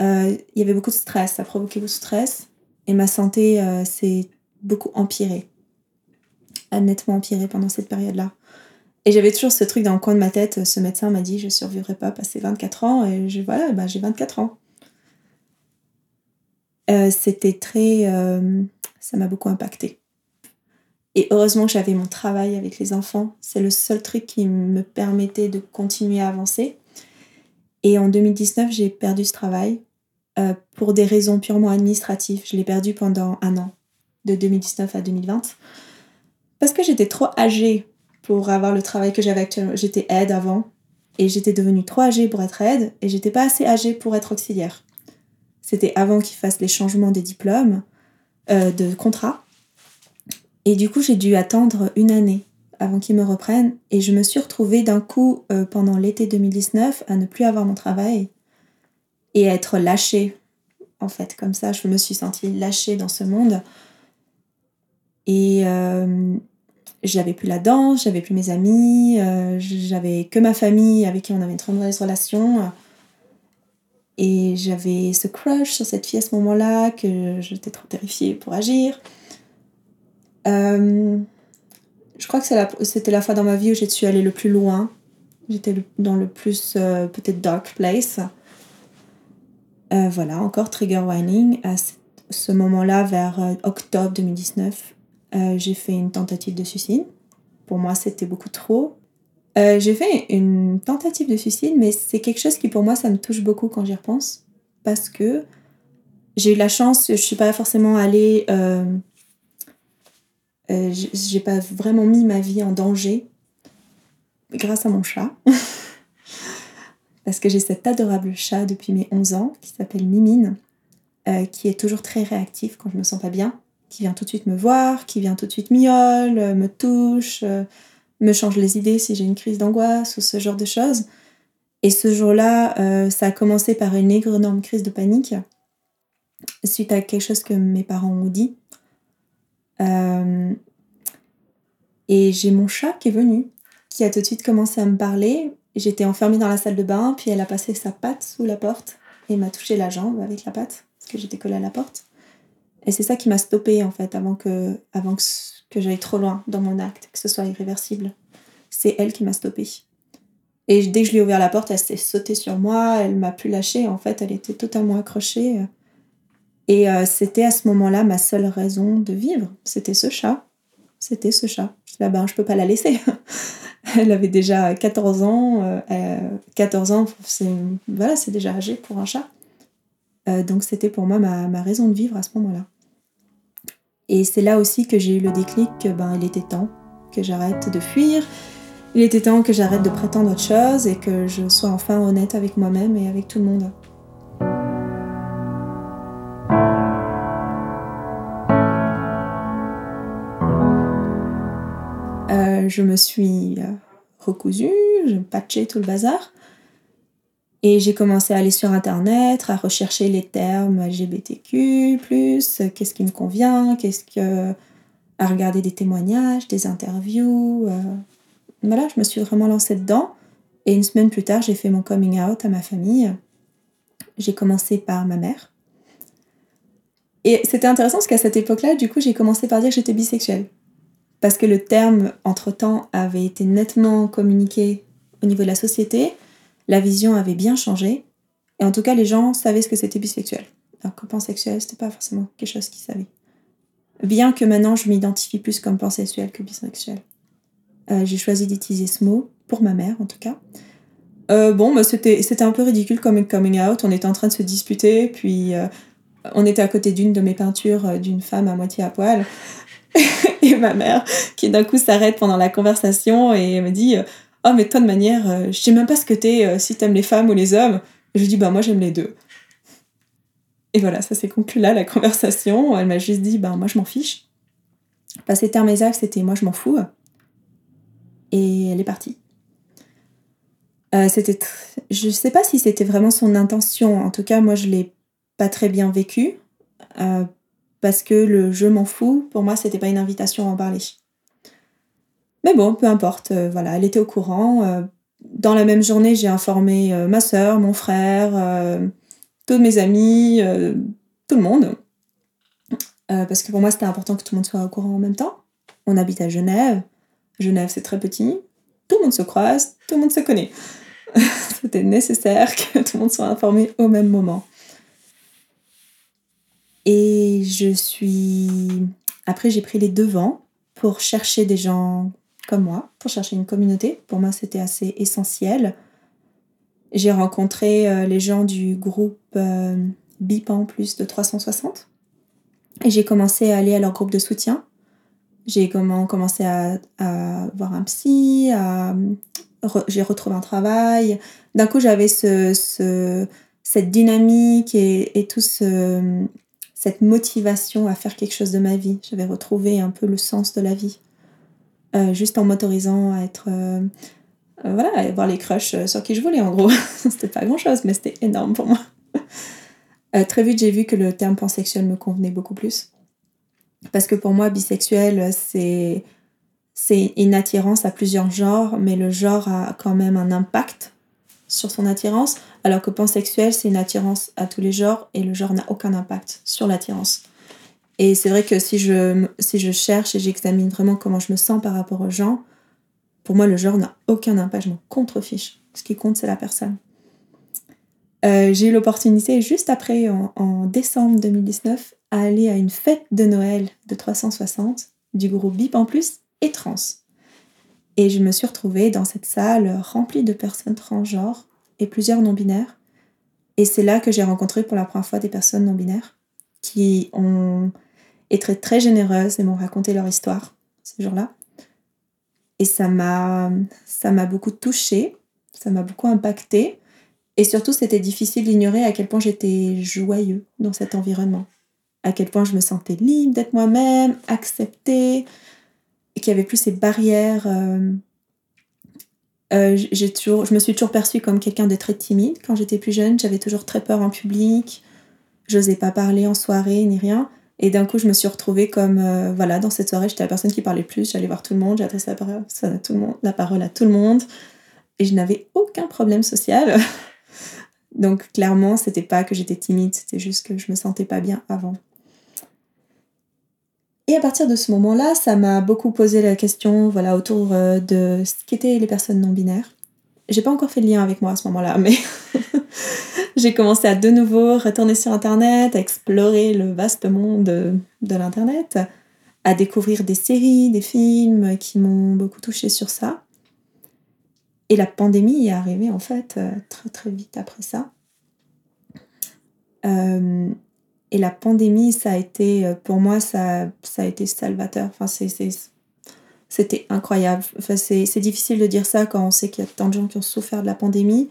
Euh, il y avait beaucoup de stress, ça provoquait beaucoup de stress. Et ma santé s'est beaucoup empirée. Nettement empiré pendant cette période-là. Et j'avais toujours ce truc dans le coin de ma tête. Ce médecin m'a dit je survivrai pas passer 24 ans. Et je, voilà, bah, j'ai 24 ans. C'était très. ça m'a beaucoup impacté. Et heureusement que j'avais mon travail avec les enfants. C'est le seul truc qui me permettait de continuer à avancer. Et en 2019, j'ai perdu ce travail euh, pour des raisons purement administratives. Je l'ai perdu pendant un an, de 2019 à 2020, parce que j'étais trop âgée pour avoir le travail que j'avais actuellement. J'étais aide avant, et j'étais devenue trop âgée pour être aide, et j'étais pas assez âgée pour être auxiliaire. C'était avant qu'ils fassent les changements des diplômes, euh, de contrat. Et du coup, j'ai dû attendre une année avant qu'ils me reprennent. Et je me suis retrouvée d'un coup euh, pendant l'été 2019 à ne plus avoir mon travail et être lâchée. En fait, comme ça, je me suis sentie lâchée dans ce monde. Et euh, j'avais plus la danse, j'avais plus mes amis, euh, j'avais que ma famille avec qui on avait une très mauvaise relation. Et j'avais ce crush sur cette fille à ce moment-là que j'étais trop terrifiée pour agir. Euh, je crois que c'était la, fois dans ma vie où j'ai su aller le plus loin. J'étais dans le plus euh, peut-être dark place. Euh, voilà, encore trigger warning. À ce moment-là, vers octobre 2019, j'ai fait une tentative de suicide. Pour moi, c'était beaucoup trop. j'ai fait une tentative de suicide, mais c'est quelque chose qui pour moi, ça me touche beaucoup quand j'y repense. Parce que j'ai eu la chance, je ne suis pas forcément allée euh, j'ai pas vraiment mis ma vie en danger grâce à mon chat. Parce que j'ai cet adorable chat depuis mes 11 ans qui s'appelle Mimine, euh, qui est toujours très réactif quand je me sens pas bien, qui vient tout de suite me voir, qui vient tout de suite miaule, euh, me touche, euh, me change les idées si j'ai une crise d'angoisse ou ce genre de choses. Et ce jour-là, ça a commencé par une énorme crise de panique suite à quelque chose que mes parents ont dit. Euh, et j'ai mon chat qui est venu, qui a tout de suite commencé à me parler. J'étais enfermée dans la salle de bain, puis elle a passé sa patte sous la porte et m'a touché la jambe avec la patte, parce que j'étais collée à la porte. Et c'est ça qui m'a stoppée, en fait, avant que, avant que, que j'aille trop loin dans mon acte, que ce soit irréversible. C'est elle qui m'a stoppée. Et dès que je lui ai ouvert la porte, elle s'est sautée sur moi, elle m'a plus lâchée, en fait, elle était totalement accrochée. Et euh, c'était à ce moment-là ma seule raison de vivre. C'était ce chat. C'était ce chat. Là, ben, je peux pas la laisser. elle avait déjà 14 ans. Euh, 14 ans, c'est voilà, déjà âgé pour un chat. Euh, donc c'était pour moi ma, ma, raison de vivre à ce moment-là. Et c'est là aussi que j'ai eu le déclic que ben il était temps que j'arrête de fuir. Il était temps que j'arrête de prétendre autre chose et que je sois enfin honnête avec moi-même et avec tout le monde. Euh, je me suis recousue, je patchais tout le bazar. Et j'ai commencé à aller sur internet, à rechercher les termes LGBTQ, qu'est-ce qui me convient, qu'est-ce que. à regarder des témoignages, des interviews. Euh... Voilà, je me suis vraiment lancée dedans. Et une semaine plus tard, j'ai fait mon coming out à ma famille. J'ai commencé par ma mère. Et c'était intéressant parce qu'à cette époque-là, du coup, j'ai commencé par dire que j'étais bisexuelle. Parce que le terme, entre-temps, avait été nettement communiqué au niveau de la société la vision avait bien changé. Et en tout cas, les gens savaient ce que c'était bisexuel. Alors que pansexuel, c'était pas forcément quelque chose qu'ils savaient. Bien que maintenant, je m'identifie plus comme pansexuel que bisexuel. Euh, j'ai choisi d'utiliser ce mot, pour ma mère en tout cas. Euh, bon, bah, c'était, un peu ridicule comme coming out. On était en train de se disputer, puis euh, on était à côté d'une de mes peintures d'une femme à moitié à poil. et ma mère, qui d'un coup s'arrête pendant la conversation et me dit Oh, mais toi, de manière, euh, je sais même pas ce que t'es, euh, si t'aimes les femmes ou les hommes. Je lui dis Bah, moi, j'aime les deux. Et voilà, ça s'est conclu là, la conversation. Elle m'a juste dit Bah, moi, je m'en fiche. Ses termes exacts, c'était Moi, je m'en fous. Et elle est partie. Euh, c'était. Je sais pas si c'était vraiment son intention. En tout cas, moi, je l'ai pas très bien vécu. Euh, parce que le je m'en fous, pour moi, c'était pas une invitation à en parler. Mais bon, peu importe, euh, voilà, elle était au courant. Euh, dans la même journée, j'ai informé euh, ma sœur, mon frère, tous mes amis, tout le monde. parce que pour moi, c'était important que tout le monde soit au courant en même temps. On habite à Genève. Genève, c'est très petit. Tout le monde se croise, tout le monde se connaît. c'était nécessaire que tout le monde soit informé au même moment. Et je suis... Après, j'ai pris les devants pour chercher des gens comme moi, pour chercher une communauté. Pour moi, c'était assez essentiel. J'ai rencontré euh, les gens du groupe euh, BIPAN plus de 360 et j'ai commencé à aller à leur groupe de soutien. J'ai commencé à, à, voir un psy, j'ai retrouvé un travail. D'un coup, j'avais ce, ce, cette dynamique et, et tout ce, cette motivation à faire quelque chose de ma vie. J'avais retrouvé un peu le sens de la vie. Euh, juste en m'autorisant à être. Euh, euh, voilà, à voir les crushs sur qui je voulais en gros. c'était pas grand chose, mais c'était énorme pour moi. très vite, j'ai vu que le terme pansexuel me convenait beaucoup plus. Parce que pour moi, bisexuel, c'est. C'est une attirance à plusieurs genres, mais le genre a quand même un impact sur son attirance, alors que pansexuel, c'est une attirance à tous les genres et le genre n'a aucun impact sur l'attirance. Et c'est vrai que si je, si je cherche et j'examine vraiment comment je me sens par rapport aux gens, pour moi, le genre n'a aucun impact, je m'en contrefiche. Ce qui compte, c'est la personne. Euh, j'ai eu l'opportunité, juste après, en, en, décembre 2019, à aller à une fête de Noël de 360 du groupe BIP en plus et trans. Et je me suis retrouvée dans cette salle remplie de personnes transgenres et plusieurs non-binaires. Et c'est là que j'ai rencontré pour la première fois des personnes non-binaires qui ont été très généreuses et m'ont raconté leur histoire ce jour-là. Et ça m'a, beaucoup touchée, ça m'a beaucoup impacté. Et surtout, c'était difficile d'ignorer à quel point j'étais joyeux dans cet environnement. à quel point je me sentais libre d'être moi-même, acceptée, et qu'il n'y avait plus ces barrières. Euh, euh, j'ai toujours, je me suis toujours perçue comme quelqu'un de très timide. Quand j'étais plus jeune, j'avais toujours très peur en public. Je n'osais pas parler en soirée ni rien. Et d'un coup, je me suis retrouvée comme, euh, voilà, dans cette soirée, j'étais la personne qui parlait plus. J'allais voir tout le monde, j'adressais la parole, à tout le monde, la parole à tout le monde. Et je n'avais aucun problème social. Donc clairement, c'était pas que j'étais timide, c'était juste que je me sentais pas bien avant. Et à partir de ce moment-là, ça m'a beaucoup posé la question voilà, autour euh, de ce qu'étaient les personnes non binaires. J'ai pas encore fait le lien avec moi à ce moment-là, mais j'ai commencé à de nouveau retourner sur Internet, à explorer le vaste monde de, l'Internet, à découvrir des séries, des films qui m'ont beaucoup touché sur ça. Et la pandémie est arrivée en fait euh, très très vite après ça. Euh, et la pandémie, ça a été, euh, pour moi, ça, ça a été salvateur. Enfin, c'était incroyable. Enfin, c'est difficile de dire ça quand on sait qu'il y a tant de gens qui ont souffert de la pandémie.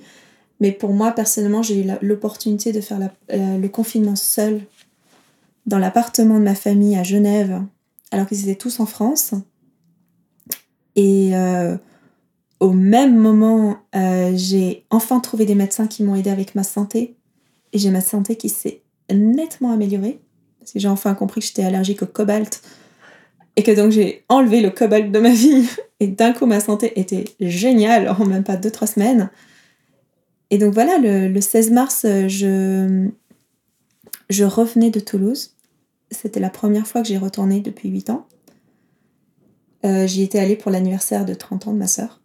Mais pour moi, personnellement, j'ai eu l'opportunité de faire le confinement seul dans l'appartement de ma famille à Genève, alors qu'ils étaient tous en France. Et au même moment, euh, j'ai enfin trouvé des médecins qui m'ont aidé avec ma santé. Et j'ai ma santé qui s'est nettement améliorée. Parce que j'ai enfin compris que j'étais allergique au cobalt. Et que donc j'ai enlevé le cobalt de ma vie. Et d'un coup, ma santé était géniale en même pas 2-3 semaines. Et donc voilà, le, 16 mars, je, je revenais de Toulouse. C'était la première fois que j'y retournais depuis 8 ans. Euh, j'y étais allée pour l'anniversaire de 30 ans de ma sœur.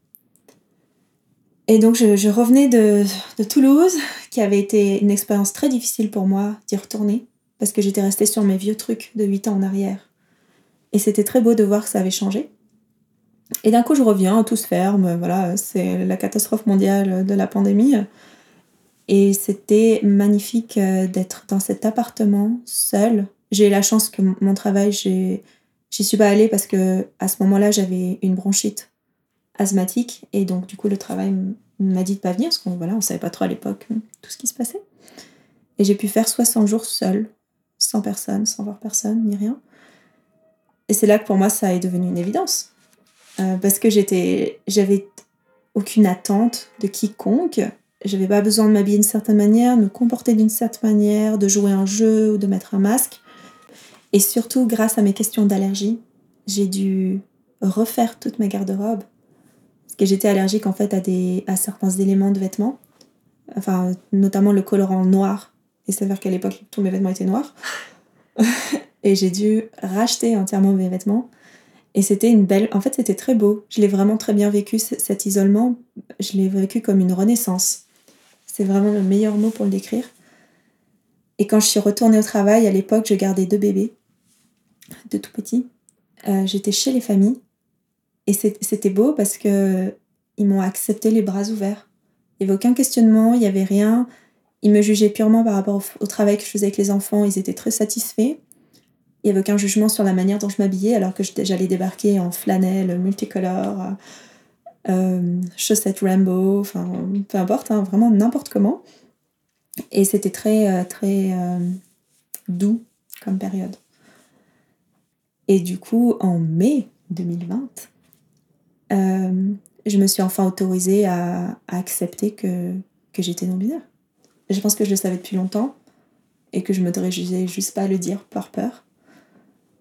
Et donc je, revenais de, Toulouse, qui avait été une expérience très difficile pour moi d'y retourner, parce que j'étais restée sur mes vieux trucs de 8 ans en arrière. Et c'était très beau de voir que ça avait changé. Et d'un coup je reviens, tout se ferme, voilà, c'est la catastrophe mondiale de la pandémie. Et c'était magnifique euh, d'être dans cet appartement seul. J'ai eu la chance que mon travail, j'y suis pas allée parce que à ce moment-là j'avais une bronchite asthmatique. Et donc, du coup, le travail m'a dit de pas venir parce qu'on voilà, on savait pas trop à l'époque euh, tout ce qui se passait. Et j'ai pu faire 60 jours seule, sans personne, sans voir personne, ni rien. Et c'est là que pour moi, ça est devenu une évidence. Euh, parce que j'étais, j'avais aucune attente de quiconque. J'avais pas besoin de m'habiller d'une certaine manière, de me comporter d'une certaine manière, de jouer un jeu ou de mettre un masque. Et surtout, grâce à mes questions d'allergie, j'ai dû refaire toute ma garde-robe que j'étais allergique en fait à, des, à certains éléments de vêtements, enfin notamment le colorant noir. Et vrai qu'à l'époque, tous mes vêtements étaient noirs. et j'ai dû racheter entièrement mes vêtements. Et c'était une belle... En fait, c'était très beau. Je l'ai vraiment très bien vécu, cet isolement. Je l'ai vécu comme une renaissance. C'est vraiment le meilleur mot pour le décrire. Et quand je suis retournée au travail, à l'époque, je gardais deux bébés, deux tout petits. Euh, j'étais chez les familles et c'était beau parce que ils m'ont accepté les bras ouverts. Il n'y avait aucun questionnement, il n'y avait rien. Ils me jugeaient purement par rapport au, travail que je faisais avec les enfants. Ils étaient très satisfaits. Il n'y avait aucun jugement sur la manière dont je m'habillais alors que j'allais débarquer en flanelle multicolore, euh, chaussettes Rambo, enfin peu importe, hein, vraiment n'importe comment. Et c'était très, euh, très euh, doux comme période. Et du coup, en mai 2020, euh, je me suis enfin autorisée à, accepter que, que j'étais non-binaire. Je pense que je le savais depuis longtemps et que je me dirigeais juste pas à le dire par peur.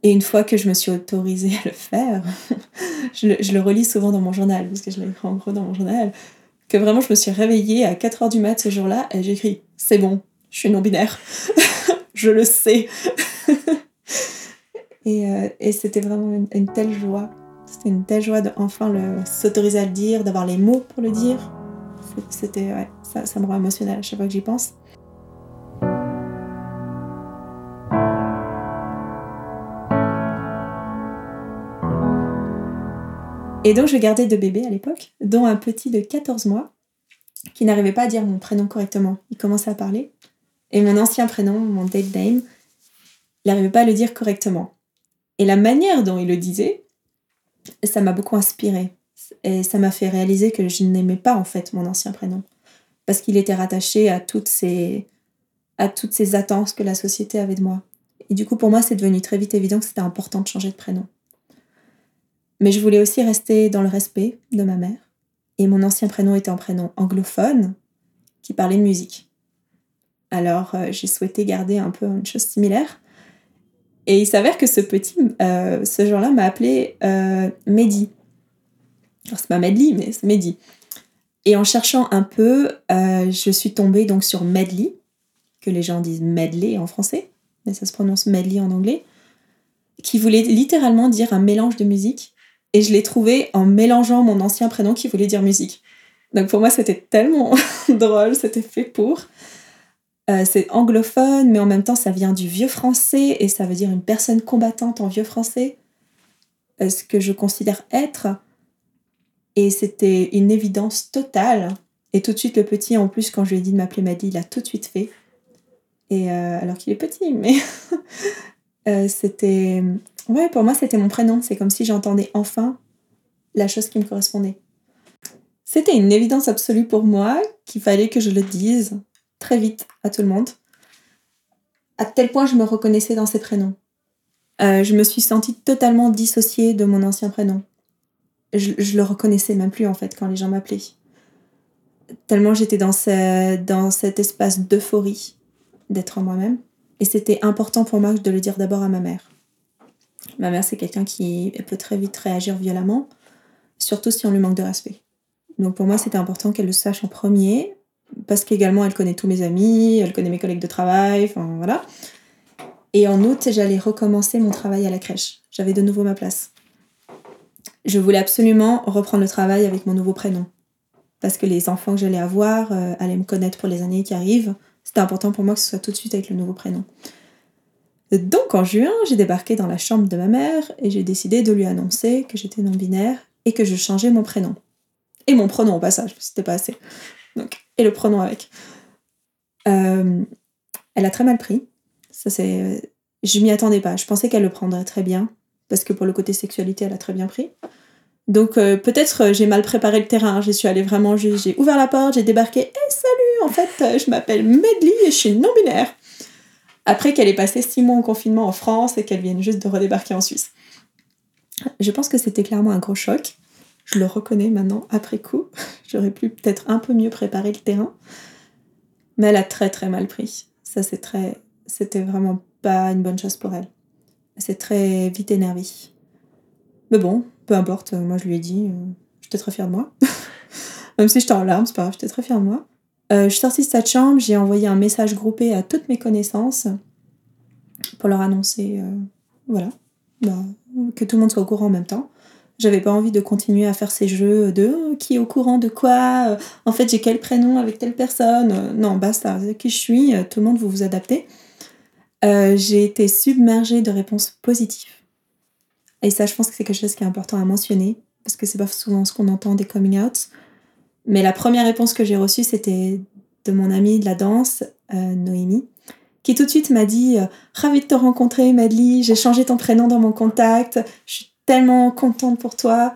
Et une fois que je me suis autorisée à le faire, je, le, relis souvent dans mon journal, parce que je l'ai écrit en gros dans mon journal, que vraiment je me suis réveillée à 4h du mat ce jour-là et j'écris C'est bon, je suis non-binaire. je le sais. et, euh, et c'était vraiment une telle joie une telle joie de enfin s'autoriser à le dire, d'avoir les mots pour le dire. C'était, ouais, ça, ça me rend émotionnelle à chaque fois que j'y pense. Et donc je gardais deux bébés à l'époque, dont un petit de 14 mois qui n'arrivait pas à dire mon prénom correctement. Il commençait à parler. Et mon ancien prénom, mon date name, il n'arrivait pas à le dire correctement. Et la manière dont il le disait, ça m'a beaucoup inspiré. Et ça m'a fait réaliser que je n'aimais pas en fait mon ancien prénom. Parce qu'il était rattaché à toutes ces, à toutes ces attentes que la société avait de moi. Et du coup, pour moi, c'est devenu très vite évident que c'était important de changer de prénom. Mais je voulais aussi rester dans le respect de ma mère. Et mon ancien prénom était un prénom anglophone qui parlait de musique. Alors, euh, j'ai souhaité garder un peu une chose similaire. Et il s'avère que ce petit, euh, ce jour-là, m'a appelé euh, Mehdi. Alors, c'est pas Medley, mais c'est Mehdi. Et en cherchant un peu, euh, je suis tombée donc sur Medley, que les gens disent medley en français, mais ça se prononce medley en anglais, qui voulait littéralement dire un mélange de musique. Et je l'ai trouvé en mélangeant mon ancien prénom qui voulait dire musique. Donc pour moi, c'était tellement drôle, c'était fait pour. Euh, c'est anglophone, mais en même temps, ça vient du vieux français et ça veut dire une personne combattante en vieux français. Euh, ce que je considère être. Et c'était une évidence totale. Et tout de suite, le petit, en plus, quand je lui ai dit de m'appeler Maddy, il a tout de suite fait. Et euh, alors qu'il est petit, mais c'était. Ouais, pour moi, c'était mon prénom. C'est comme si j'entendais enfin la chose qui me correspondait. C'était une évidence absolue pour moi qu'il fallait que je le dise très vite à tout le monde. À tel point, je me reconnaissais dans ces prénoms. Euh, je me suis sentie totalement dissociée de mon ancien prénom. Je, je le reconnaissais même plus en fait quand les gens m'appelaient. Tellement j'étais dans, ce, dans cet espace d'euphorie d'être moi-même. Et c'était important pour moi de le dire d'abord à ma mère. Ma mère, c'est quelqu'un qui peut très vite réagir violemment, surtout si on lui manque de respect. Donc pour moi, c'était important qu'elle le sache en premier, parce qu'également, elle connaît tous mes amis, elle connaît mes collègues de travail, enfin voilà. Et en août, j'allais recommencer mon travail à la crèche. J'avais de nouveau ma place. Je voulais absolument reprendre le travail avec mon nouveau prénom. Parce que les enfants que j'allais avoir euh, allaient me connaître pour les années qui arrivent. C'était important pour moi que ce soit tout de suite avec le nouveau prénom. Donc en juin, j'ai débarqué dans la chambre de ma mère et j'ai décidé de lui annoncer que j'étais non-binaire et que je changeais mon prénom. Et mon pronom au passage, c'était pas assez. Donc, et le pronom avec. Euh, elle a très mal pris. Ça, c'est. Je m'y attendais pas. Je pensais qu'elle le prendrait très bien. Parce que pour le côté sexualité, elle a très bien pris. Donc euh, peut-être euh, j'ai mal préparé le terrain. Je suis allée vraiment. J'ai ouvert la porte, j'ai débarqué. Hé, salut En fait, je m'appelle Medley et je suis non-binaire. Après qu'elle ait passé six mois en confinement en France et qu'elle vienne juste de redébarquer en Suisse. Je pense que c'était clairement un gros choc. Je le reconnais maintenant après coup. J'aurais pu peut-être un peu mieux préparer le terrain. Mais elle a très très mal pris. Ça, c'est très. C'était vraiment pas une bonne chose pour elle. C'est très vite énervé. Mais bon, peu importe, euh, moi je lui ai dit, euh, j'étais très fière de moi. Même si j'étais en larmes, c'est pas grave, j'étais très fière de moi. Euh, je suis sortie de cette chambre, j'ai envoyé un message groupé à toutes mes connaissances pour leur annoncer, euh, voilà, bah, que tout le monde soit au courant en même temps. J'avais pas envie de continuer à faire ces jeux de euh, qui est au courant de quoi, euh, en fait j'ai quel prénom avec telle personne. Euh, non, basta, qui je suis, euh, tout le monde vous vous adaptez. J'ai été submergée de réponses positives. Et ça, je pense que c'est quelque chose qui est important à mentionner, parce que c'est pas souvent ce qu'on entend des coming out. Mais la première réponse que j'ai reçue, c'était de mon amie de la danse, Noémie, qui tout de suite m'a dit Ravie de te rencontrer, Madly, j'ai changé ton prénom dans mon contact, je suis tellement contente pour toi.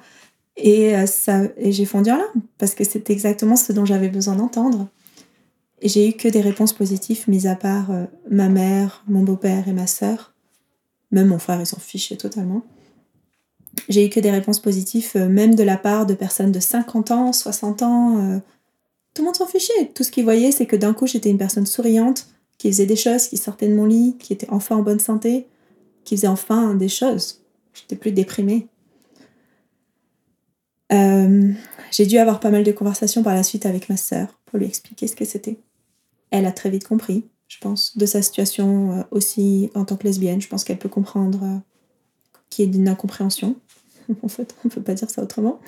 Et, euh, ça, et j'ai fondu en larmes, parce que c'est exactement ce dont j'avais besoin d'entendre. Et j'ai eu que des réponses positives, mis à part euh, ma mère, mon beau-père et ma sœur. Même mon frère, il s'en fichait totalement. J'ai eu que des réponses positives, euh, même de la part de personnes de 50 ans, 60 ans. tout le monde s'en fichait. Tout ce qu'ils voyaient, c'est que d'un coup, j'étais une personne souriante, qui faisait des choses, qui sortait de mon lit, qui était enfin en bonne santé, qui faisait enfin des choses. J'étais plus déprimée. Euh, j'ai dû avoir pas mal de conversations par la suite avec ma sœur pour lui expliquer ce que c'était. Elle a très vite compris, je pense, de sa situation euh, aussi en tant que lesbienne. Je pense qu'elle peut comprendre euh, qu'il y ait d'une incompréhension. en fait, on peut pas dire ça autrement.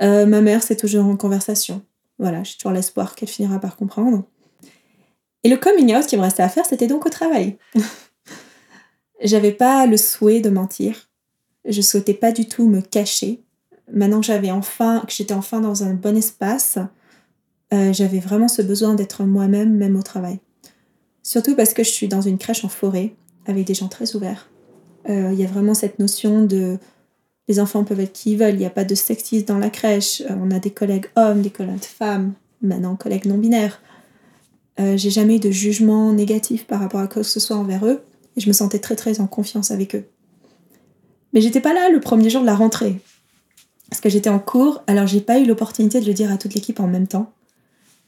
Ma mère, c'est toujours en conversation. Voilà, j'ai toujours l'espoir qu'elle finira par comprendre. Et le coming out qui me restait à faire, c'était donc au travail. J'avais pas le souhait de mentir. Je souhaitais pas du tout me cacher. Maintenant que j'avais enfin, que j'étais enfin dans un bon espace, euh, j'avais vraiment ce besoin d'être moi-même, même au travail. Surtout parce que je suis dans une crèche en forêt, avec des gens très ouverts. Euh, Il y a vraiment cette notion de les enfants peuvent être qui ils veulent, il n'y a pas de sexisme dans la crèche, Euh, on a des collègues hommes, des collègues femmes, maintenant collègues non binaires. J'ai jamais de jugement négatif par rapport à quoi que ce soit envers eux. Et je me sentais très très en confiance avec eux. Mais j'étais pas là le premier jour de la rentrée. Parce que j'étais en cours, alors j'ai pas eu l'opportunité de le dire à toute l'équipe en même temps.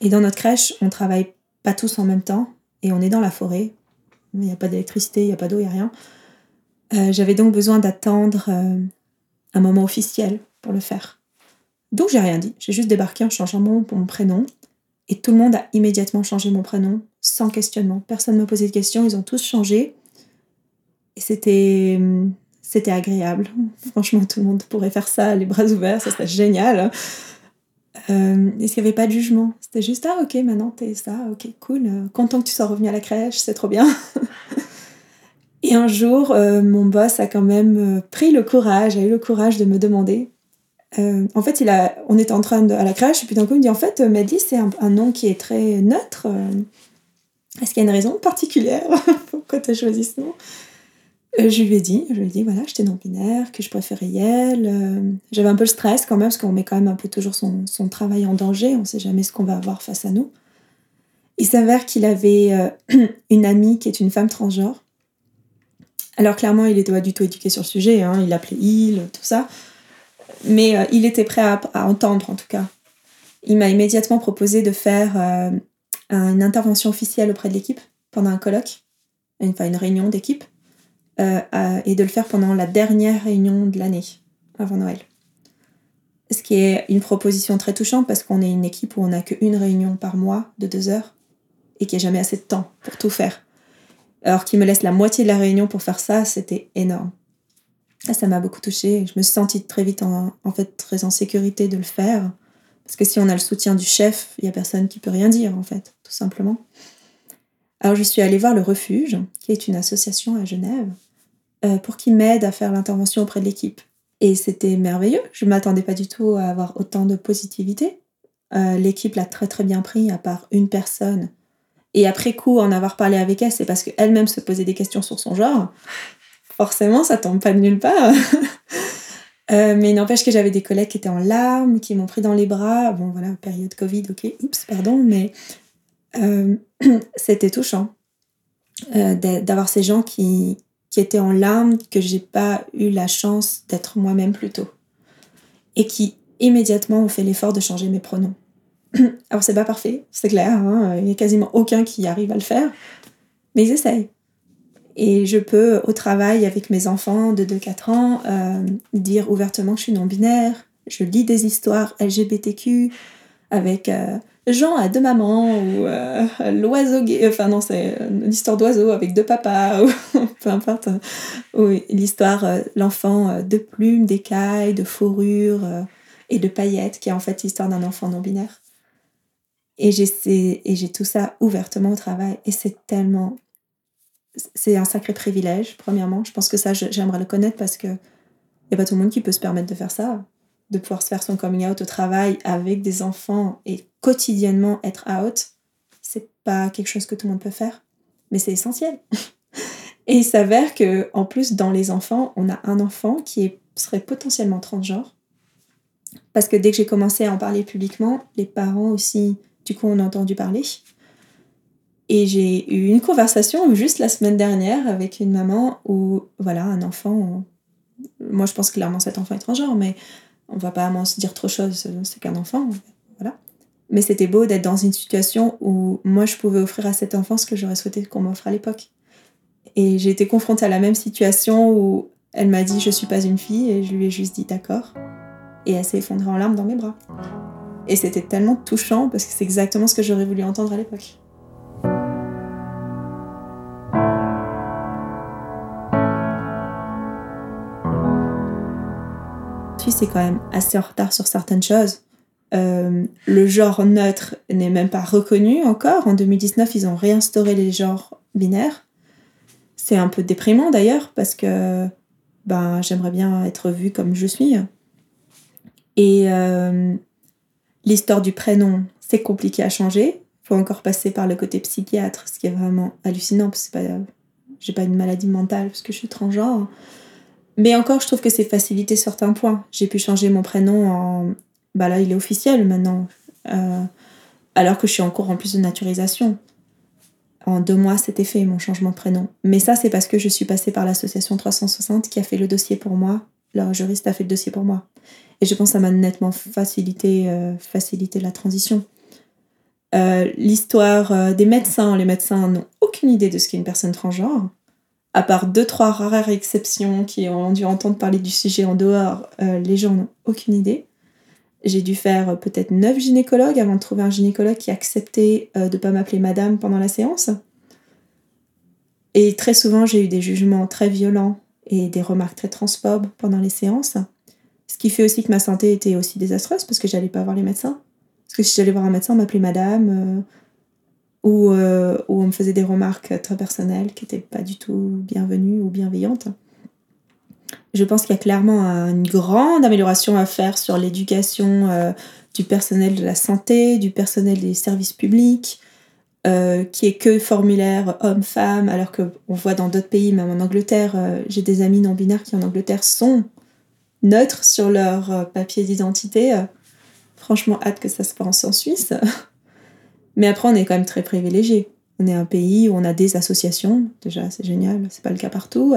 Et dans notre crèche, on travaille pas tous en même temps. Et on est dans la forêt. Il n'y a pas d'électricité, il n'y a pas d'eau, il n'y a rien. Euh, J'avais donc besoin d'attendre euh, un moment officiel pour le faire. Donc j'ai rien dit. J'ai juste débarqué en changeant mon, mon prénom. Et tout le monde a immédiatement changé mon prénom, sans questionnement. Personne ne m'a posé de questions, ils ont tous changé. Et c'était c'était agréable. Franchement, tout le monde pourrait faire ça, les bras ouverts, ça serait génial. Et qu'il n'y avait pas de jugement? C'était juste, ah ok, maintenant t'es ça, ok, cool. Content que tu sois revenu à la crèche, c'est trop bien. et un jour, euh, mon boss a quand même euh, pris le courage, a eu le courage de me demander. Euh, en fait, il a, on était en train de, à la crèche, et puis d'un coup, il me dit, en fait, Maddy, c'est un, nom qui est très neutre. Est-ce qu'il y a une raison particulière Pourquoi tu as ce nom? Euh, Je lui ai dit, je lui ai dit, voilà, j'étais non-binaire, que je préférais Yel. euh, J'avais un peu le stress quand même, parce qu'on met quand même un peu toujours son, travail en danger, on ne sait jamais ce qu'on va avoir face à nous. Il s'avère qu'il avait euh, une amie qui est une femme transgenre. Alors clairement, il n'était pas du tout éduqué sur le sujet, hein, il l'appelait il, tout ça. Mais il était prêt à, entendre en tout cas. Il m'a immédiatement proposé de faire une intervention officielle auprès de l'équipe pendant un colloque, enfin une réunion d'équipe, euh, et de le faire pendant la dernière réunion de l'année, avant Noël. Ce qui est une proposition très touchante parce qu'on est une équipe où on n'a qu'une réunion par mois de deux heures et qu'il n'y a jamais assez de temps pour tout faire. Alors qu'il me laisse la moitié de la réunion pour faire ça, c'était énorme. Ça, m'a beaucoup touchée. Je me suis sentie très vite en, fait très en sécurité de le faire. Parce que si on a le soutien du chef, il n'y a personne qui peut rien dire, en fait, tout simplement. Alors je suis allée voir le Refuge, qui est une association à Genève, pour qu'ils m'aident à faire l'intervention auprès de l'équipe. Et c'était merveilleux. Je ne m'attendais pas du tout à avoir autant de positivité. Euh, l'équipe l'a très très bien pris, à part une personne. Et après coup, en avoir parlé avec elle, c'est parce qu'elle-même se posait des questions sur son genre. Forcément, ça tombe pas de nulle part. Euh, mais n'empêche que j'avais des collègues qui étaient en larmes, qui m'ont pris dans les bras. Bon, voilà, période Covid, ok, oups, pardon, mais euh, c'était touchant euh, d'a- d'avoir ces gens qui, qui étaient en larmes, que j'ai pas eu la chance d'être moi-même plus tôt. Et qui immédiatement ont fait l'effort de changer mes pronoms. Alors, c'est pas parfait, c'est clair, hein, il n'y a quasiment aucun qui arrive à le faire, mais ils essayent. Et je peux, au travail avec mes enfants de 2-4 ans, euh, dire ouvertement que je suis non-binaire. Je lis des histoires LGBTQ avec euh, Jean à deux mamans ou euh, l'oiseau gay. Enfin, non, c'est une histoire d'oiseau avec deux papas ou peu importe. Ou l'histoire, euh, l'enfant euh, de plumes, d'écailles, de fourrure euh, et de paillettes, qui est en fait l'histoire d'un enfant non-binaire. Et j'ai ces- et j'ai tout ça ouvertement au travail. Et c'est tellement c'est un sacré privilège, premièrement. Je pense que ça, j'aimerais le connaître parce que n'y a pas tout le monde qui peut se permettre de faire ça, de pouvoir se faire son coming out au travail avec des enfants et quotidiennement être out. C'est pas quelque chose que tout le monde peut faire, mais c'est essentiel. et il s'avère que, en plus, dans les enfants, on a un enfant qui serait potentiellement transgenre. Parce que dès que j'ai commencé à en parler publiquement, les parents aussi, du coup, on a entendu parler. Et j'ai eu une conversation juste la semaine dernière avec une maman où, voilà, un enfant. Moi, je pense clairement cet enfant est transgenre, mais on va pas se dire trop chose, c'est qu'un enfant. Mais c'était beau d'être dans une situation où moi, je pouvais offrir à cet enfant ce que j'aurais souhaité qu'on m'offre à l'époque. Et j'ai été confrontée à la même situation où elle m'a dit je suis pas une fille et je lui ai juste dit d'accord. Et elle s'est effondrée en larmes dans mes bras. Et c'était tellement touchant parce que c'est exactement ce que j'aurais voulu entendre à l'époque. Suisse est quand même assez en retard sur certaines choses. Euh, le genre neutre n'est même pas reconnu encore. En 2019, ils ont réinstauré les genres binaires. C'est un peu déprimant d'ailleurs parce que ben, j'aimerais bien être vue comme je suis. Et euh, l'histoire du prénom, c'est compliqué à changer. Il faut encore passer par le côté psychiatre, ce qui est vraiment hallucinant parce que j'ai pas une maladie mentale parce que je suis transgenre. Mais encore, je trouve que c'est facilité sur certains points. J'ai pu changer mon prénom en. Bah là, il est officiel maintenant. Euh, alors que je suis en cours en plus de naturisation. En deux mois, c'était fait, mon changement de prénom. Mais ça, c'est parce que je suis passée par l'association 360 qui a fait le dossier pour moi. Leur juriste a fait le dossier pour moi. Et je pense que ça m'a nettement facilité, euh, facilité la transition. Euh, l'histoire des médecins, les médecins n'ont aucune idée de ce qu'est une personne transgenre. À part deux, trois rares exceptions qui ont dû entendre parler du sujet en dehors, les gens n'ont aucune idée. J'ai dû faire peut-être neuf gynécologues avant de trouver un gynécologue qui acceptait de ne pas m'appeler madame pendant la séance. Et très souvent, j'ai eu des jugements très violents et des remarques très transphobes pendant les séances. Ce qui fait aussi que ma santé était aussi désastreuse parce que j'allais pas voir les médecins. Parce que si j'allais voir un médecin, on m'appelait madame euh, ou, euh, ou, on me faisait des remarques très personnelles qui n'étaient pas du tout bienvenues ou bienveillantes. Je pense qu'il y a clairement une grande amélioration à faire sur l'éducation euh, du personnel de la santé, du personnel des services publics, qui est que formulaire homme-femme, alors qu'on voit dans d'autres pays, même en Angleterre, j'ai des amis non-binaires qui en Angleterre sont neutres sur leur euh, papier d'identité. Euh, franchement, hâte que ça se passe en Suisse. Mais après, on est quand même très privilégié. On est un pays où on a des associations. Déjà, c'est génial, c'est pas le cas partout.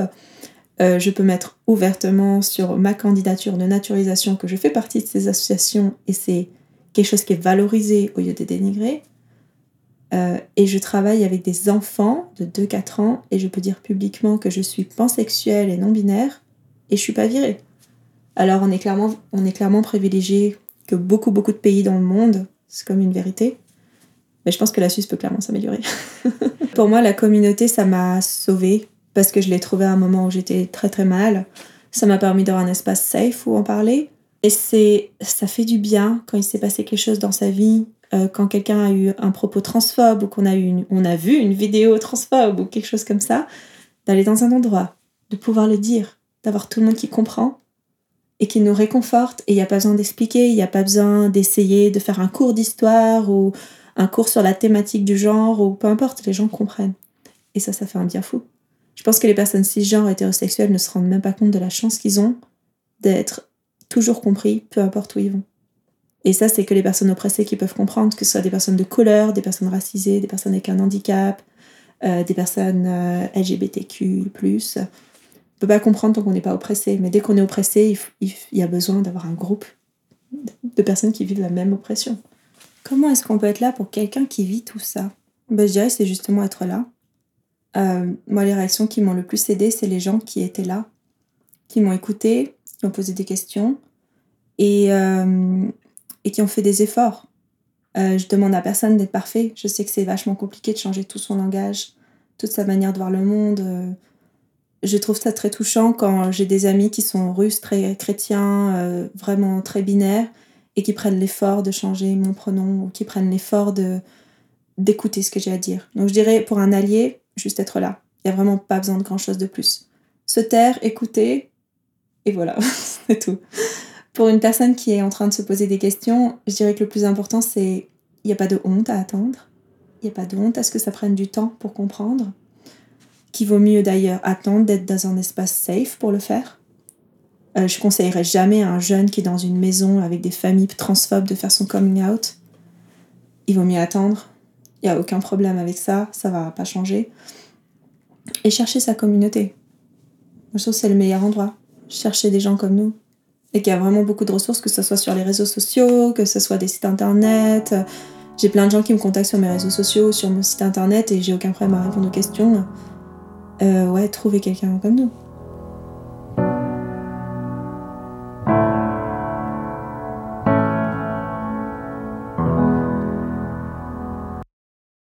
Euh, je peux mettre ouvertement sur ma candidature de naturalisation que je fais partie de ces associations et c'est quelque chose qui est valorisé au lieu de dénigrer. et je travaille avec des enfants de 2-4 ans et je peux dire publiquement que je suis pansexuelle et non binaire et je suis pas virée. Alors on est clairement, on est clairement privilégié que beaucoup, beaucoup de pays dans le monde. C'est comme une vérité. Mais je pense que la Suisse peut clairement s'améliorer. Pour moi, la communauté, ça m'a sauvée parce que je l'ai trouvée à un moment où j'étais très très mal. Ça m'a permis d'avoir un espace safe où en parler. Et c'est, ça fait du bien quand il s'est passé quelque chose dans sa vie, euh, quand quelqu'un a eu un propos transphobe ou qu'on a, eu on a vu une vidéo transphobe ou quelque chose comme ça, d'aller dans un endroit, de pouvoir le dire, d'avoir tout le monde qui comprend et qui nous réconforte. Et il n'y a pas besoin d'expliquer, il n'y a pas besoin d'essayer de faire un cours d'histoire ou un cours sur la thématique du genre ou peu importe, les gens comprennent. Et ça, ça fait un bien fou. Je pense que les personnes cisgenres hétérosexuelles ne se rendent même pas compte de la chance qu'ils ont d'être toujours compris, peu importe où ils vont. Et ça, c'est que les personnes oppressées qui peuvent comprendre, que ce soit des personnes de couleur, des personnes racisées, des personnes avec un handicap, euh, des personnes euh, LGBTQ, on peut pas comprendre tant qu'on n'est pas oppressé. Mais dès qu'on est oppressé, il, y a besoin d'avoir un groupe de personnes qui vivent la même oppression. Comment est-ce qu'on peut être là pour quelqu'un qui vit tout ça? Ben, Je dirais c'est justement être là. Euh, moi, les réactions qui m'ont le plus aidé, c'est les gens qui étaient là, qui m'ont écouté, qui ont posé des questions et, euh, et qui ont fait des efforts. Euh, je demande à personne d'être parfait. Je sais que c'est vachement compliqué de changer tout son langage, toute sa manière de voir le monde je trouve ça très touchant quand j'ai des amis qui sont russes, très chrétiens, euh, vraiment très binaires, et qui prennent l'effort de changer mon pronom, ou qui prennent l'effort d'écouter ce que j'ai à dire. Donc je dirais pour un allié, juste être là. Il n'y a vraiment pas besoin de grand chose de plus. Se taire, écouter, et voilà, c'est tout. Pour une personne qui est en train de se poser des questions, je dirais que le plus important, c'est il n'y a pas de honte à attendre. Il n'y a pas de honte à ce que ça prenne du temps pour comprendre qu'il vaut mieux d'ailleurs attendre d'être dans un espace safe pour le faire? Euh, je conseillerais jamais à un jeune qui est dans une maison avec des familles transphobes de faire son coming out. Il vaut mieux attendre. Il n'y a aucun problème avec ça, ça va pas changer. Et chercher sa communauté. je trouve que c'est le meilleur endroit. Chercher des gens comme nous. Et qu'il y a vraiment beaucoup de ressources, que ce soit sur les réseaux sociaux, que ce soit des sites internet. J'ai plein de gens qui me contactent sur mes réseaux sociaux, sur mon site internet, et j'ai aucun problème à répondre aux questions. Euh, ouais, trouver quelqu'un comme nous.